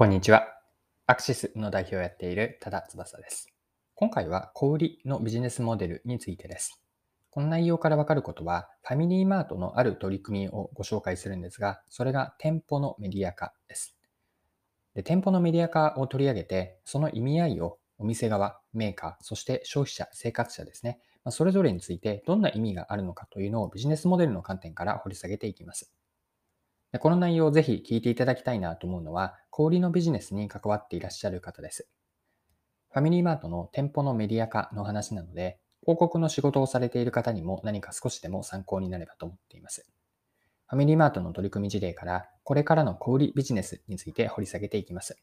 こんにちは。アクシスの代表をやっている多田翼です。今回は小売りのビジネスモデルについてです。この内容からわかることは、ファミリーマートのある取り組みをご紹介するんですが、それが店舗のメディア化です。で店舗のメディア化を取り上げて、その意味合いをお店側、メーカー、そして消費者、生活者ですね、それぞれについてどんな意味があるのかというのをビジネスモデルの観点から掘り下げていきます。でこの内容をぜひ聞いていただきたいなと思うのは、小売りのビジネスに関わっていらっしゃる方です。ファミリーマートの店舗のメディア化の話なので、広告の仕事をされている方にも何か少しでも参考になればと思っています。ファミリーマートの取り組み事例から、これからの小売ビジネスについて掘り下げていきます。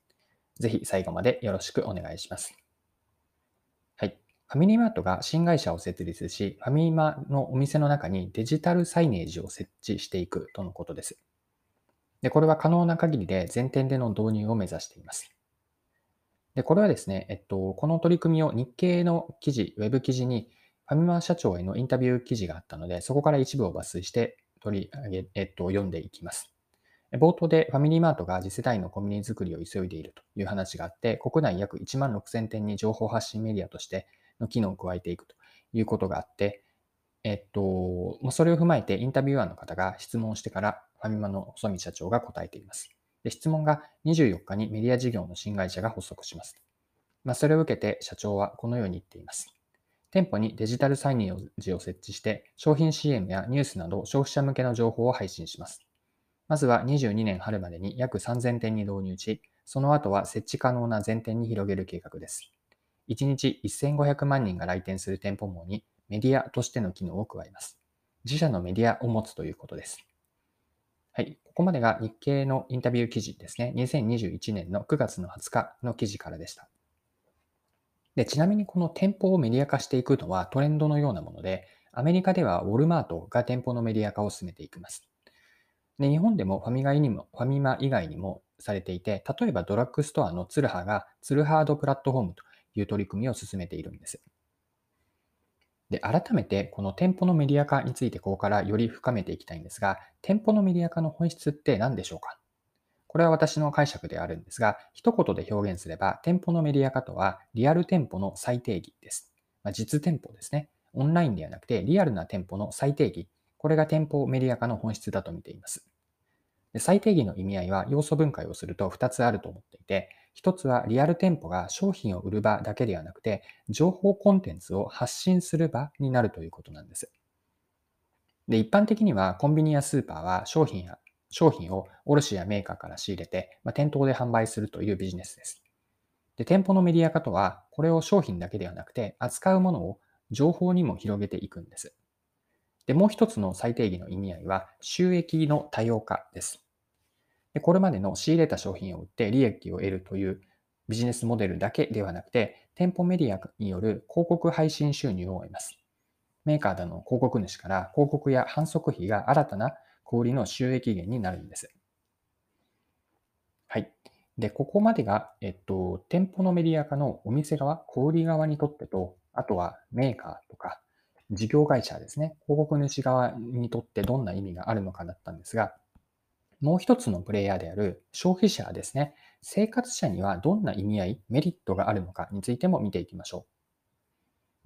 ぜひ最後までよろしくお願いします。はい。ファミリーマートが新会社を設立し、ファミリーマのお店の中にデジタルサイネージを設置していくとのことです。で、これは可能な限りで全店での導入を目指しています。で、これはですね、えっと、この取り組みを日経の記事、ウェブ記事にファミマ社長へのインタビュー記事があったので、そこから一部を抜粋して取り上げ、えっと、読んでいきます。冒頭でファミリーマートが次世代のコミュニティ作りを急いでいるという話があって、国内約1万6000店に情報発信メディアとしての機能を加えていくということがあって、えっと、それを踏まえてインタビュアーの方が質問してからファミマの細見社長が答えています。で質問が24日にメディア事業の新会社が発足します。まあ、それを受けて社長はこのように言っています。店舗にデジタルサイネージを設置して商品 CM やニュースなど消費者向けの情報を配信します。まずは22年春までに約3000店に導入し、その後は設置可能な全店に広げる計画です。1日1500万人が来店する店舗網にメディアとしての機能を加えます。自社のメディアを持つということです。はい。ここまでが日経のインタビュー記事ですね。2021年の9月の20日の記事からでした。で、ちなみにこの店舗をメディア化していくのはトレンドのようなもので、アメリカではウォルマートが店舗のメディア化を進めていきます。で、日本でもファミマにも、ファミマ以外にもされていて、例えばドラッグストアのツルハがツルハードプラットフォームという取り組みを進めているんです。で、改めてこの店舗のメディア化についてここからより深めていきたいんですが、店舗のメディア化の本質って何でしょうか？これは私の解釈であるんですが、一言で表現すれば、店舗のメディア化とは、リアル店舗の再定義です。まあ、実店舗ですね。オンラインではなくて、リアルな店舗の再定義。これが店舗メディア化の本質だと見ています。で再定義の意味合いは要素分解をすると2つあると思っていて、一つはリアル店舗が商品を売る場だけではなくて、情報コンテンツを発信する場になるということなんです。で、一般的にはコンビニやスーパーは商品や商品を卸やメーカーから仕入れて、まあ、店頭で販売するというビジネスです。で、店舗のメディア化とは、これを商品だけではなくて、扱うものを情報にも広げていくんです。で、もう一つの最低義の意味合いは、収益の多様化です。でこれまでの仕入れた商品を売って利益を得るというビジネスモデルだけではなくて、店舗メディアによる広告配信収入を得ます。メーカーでの広告主から広告や反則費が新たな小売の収益源になるんです。はい。で、ここまでが、えっと、店舗のメディア化のお店側、小売側にとってと、あとはメーカーとか事業会社ですね、広告主側にとってどんな意味があるのかだったんですが、もう一つのプレイヤーである消費者ですね、生活者にはどんな意味合い、メリットがあるのかについても見ていきましょう。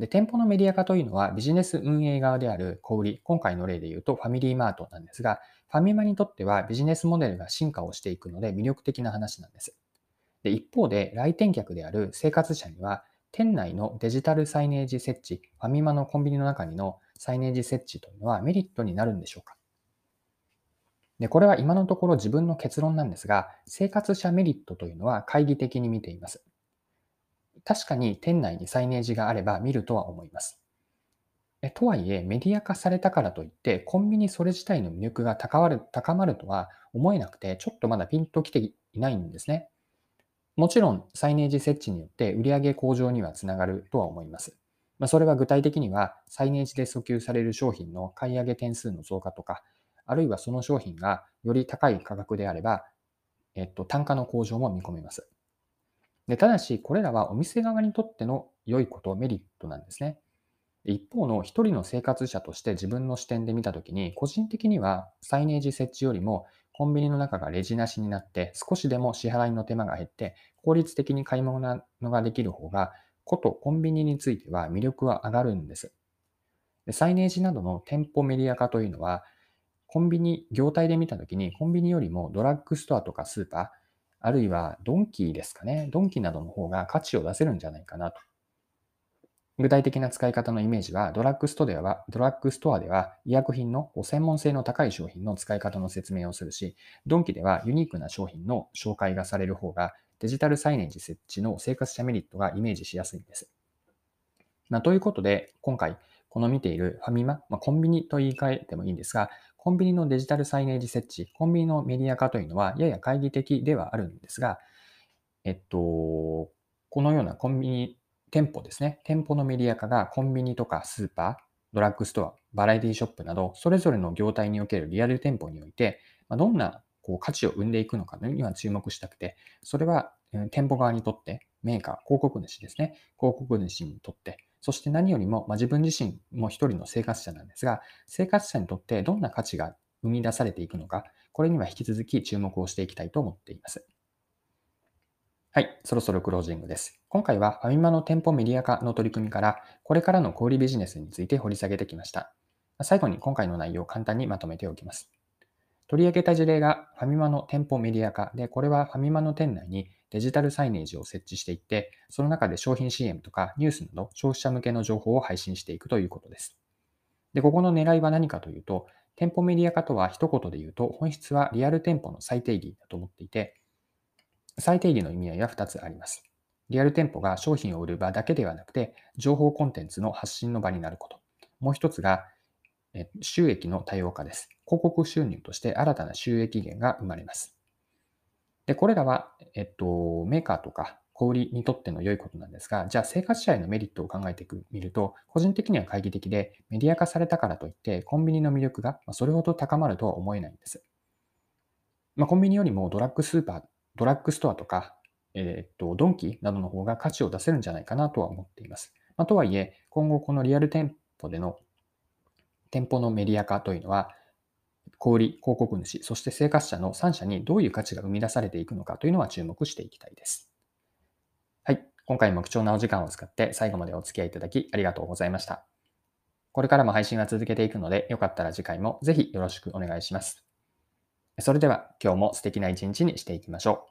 で店舗のメディア化というのはビジネス運営側である小売、今回の例で言うとファミリーマートなんですが、ファミマにとってはビジネスモデルが進化をしていくので魅力的な話なんです。で一方で来店客である生活者には店内のデジタルサイネージ設置、ファミマのコンビニの中にのサイネージ設置というのはメリットになるんでしょうかで、これは今のところ自分の結論なんですが、生活者メリットというのは懐疑的に見ています。確かに店内にサイネージがあれば見るとは思います。とはいえ、メディア化されたからといって、コンビニそれ自体の魅力が高まる高まるとは思えなくて、ちょっとまだピンときていないんですね。もちろん、サイネージ設置によって売上向上にはつながるとは思います。ま、それは具体的には、サイネージで訴求される商品の買い上げ点数の増加とか、あるいはその商品がより高い価格であれば、えっと、単価の向上も見込めます。でただし、これらはお店側にとっての良いこと、メリットなんですね。一方の一人の生活者として自分の視点で見たときに、個人的にはサイネージ設置よりもコンビニの中がレジなしになって少しでも支払いの手間が減って効率的に買い物ができる方がことコンビニについては魅力は上がるんです。サイネージなどの店舗メディア化というのはコンビニ、業態で見たときにコンビニよりもドラッグストアとかスーパー、あるいはドンキーですかね。ドンキーなどの方が価値を出せるんじゃないかなと。具体的な使い方のイメージは、ドラッグストでは、ドラッグストアでは医薬品の専門性の高い商品の使い方の説明をするし、ドンキではユニークな商品の紹介がされる方が、デジタルサイネージ設置の生活者メリットがイメージしやすいんです。まあ、ということで、今回、この見ているファミマ、まあ、コンビニと言い換えてもいいんですが、コンビニのデジタルサイネージ設置、コンビニのメディア化というのはやや懐疑的ではあるんですが、えっと、このようなコンビニ店舗ですね。店舗のメディア化がコンビニとかスーパー、ドラッグストア、バラエティショップなど、それぞれの業態におけるリアル店舗において、どんなこう価値を生んでいくのかには注目したくて、それは店舗側にとって、メーカー、広告主ですね。広告主にとって、そして何よりも、まあ、自分自身も一人の生活者なんですが、生活者にとってどんな価値が生み出されていくのか、これには引き続き注目をしていきたいと思っています。はい、そろそろクロージングです。今回はファミマの店舗メディア化の取り組みから、これからの小売ビジネスについて掘り下げてきました。最後に今回の内容を簡単にまとめておきます。取り上げた事例がファミマの店舗メディア化で、これはファミマの店内にデジタルサイネージを設置していって、その中で商品 CM とかニュースなど消費者向けの情報を配信していくということです。で、ここの狙いは何かというと、店舗メディア化とは一言で言うと、本質はリアル店舗の再定義だと思っていて、再定義の意味合いは2つあります。リアル店舗が商品を売る場だけではなくて、情報コンテンツの発信の場になること。もう一つが、収益の多様化です。広告収入として新たな収益源が生まれます。で、これらは、えっと、メーカーとか小売にとっての良いことなんですが、じゃあ生活者へのメリットを考えてみると、個人的には懐疑的で、メディア化されたからといって、コンビニの魅力がそれほど高まるとは思えないんです。まあ、コンビニよりもドラッグスーパードラッグストアとか、えっ、と、ドンキなどの方が価値を出せるんじゃないかなとは思っています。まあ、とはいえ、今後このリアル店舗での店舗のメディア化というのは、小売、広告主、そして生活者の3社にどういう価値が生み出されていくのかというのは注目していきたいです。はい。今回も貴重なお時間を使って最後までお付き合いいただきありがとうございました。これからも配信は続けていくので、よかったら次回もぜひよろしくお願いします。それでは今日も素敵な一日にしていきましょう。